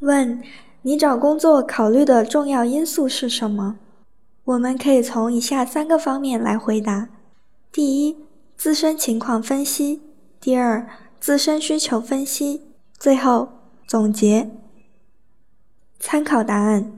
问：你找工作考虑的重要因素是什么？我们可以从以下三个方面来回答：第一，自身情况分析；第二，自身需求分析；最后总结。参考答案：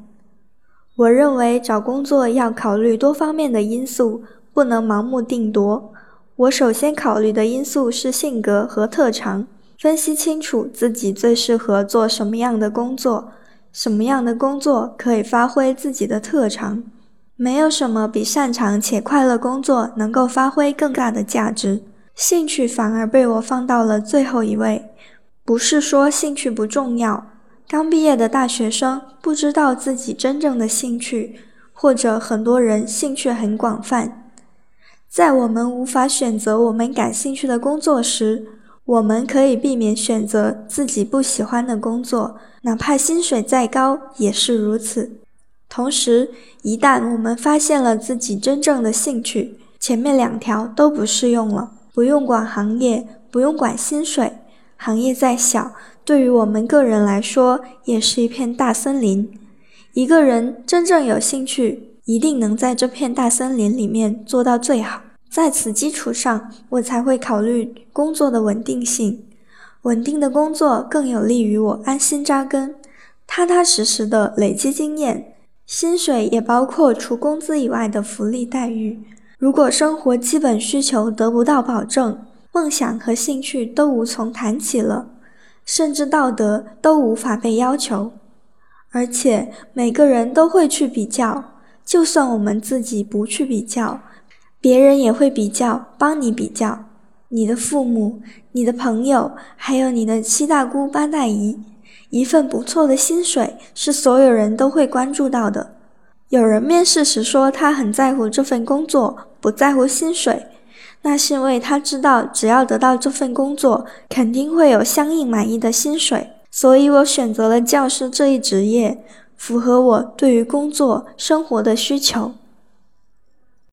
我认为找工作要考虑多方面的因素，不能盲目定夺。我首先考虑的因素是性格和特长，分析清楚自己最适合做什么样的工作，什么样的工作可以发挥自己的特长。没有什么比擅长且快乐工作能够发挥更大的价值，兴趣反而被我放到了最后一位。不是说兴趣不重要，刚毕业的大学生不知道自己真正的兴趣，或者很多人兴趣很广泛。在我们无法选择我们感兴趣的工作时，我们可以避免选择自己不喜欢的工作，哪怕薪水再高也是如此。同时，一旦我们发现了自己真正的兴趣，前面两条都不适用了。不用管行业，不用管薪水，行业再小，对于我们个人来说也是一片大森林。一个人真正有兴趣。一定能在这片大森林里面做到最好。在此基础上，我才会考虑工作的稳定性。稳定的工作更有利于我安心扎根，踏踏实实的累积经验。薪水也包括除工资以外的福利待遇。如果生活基本需求得不到保证，梦想和兴趣都无从谈起了，甚至道德都无法被要求。而且每个人都会去比较。就算我们自己不去比较，别人也会比较，帮你比较。你的父母、你的朋友，还有你的七大姑八大姨，一份不错的薪水是所有人都会关注到的。有人面试时说他很在乎这份工作，不在乎薪水，那是因为他知道只要得到这份工作，肯定会有相应满意的薪水。所以我选择了教师这一职业。符合我对于工作生活的需求。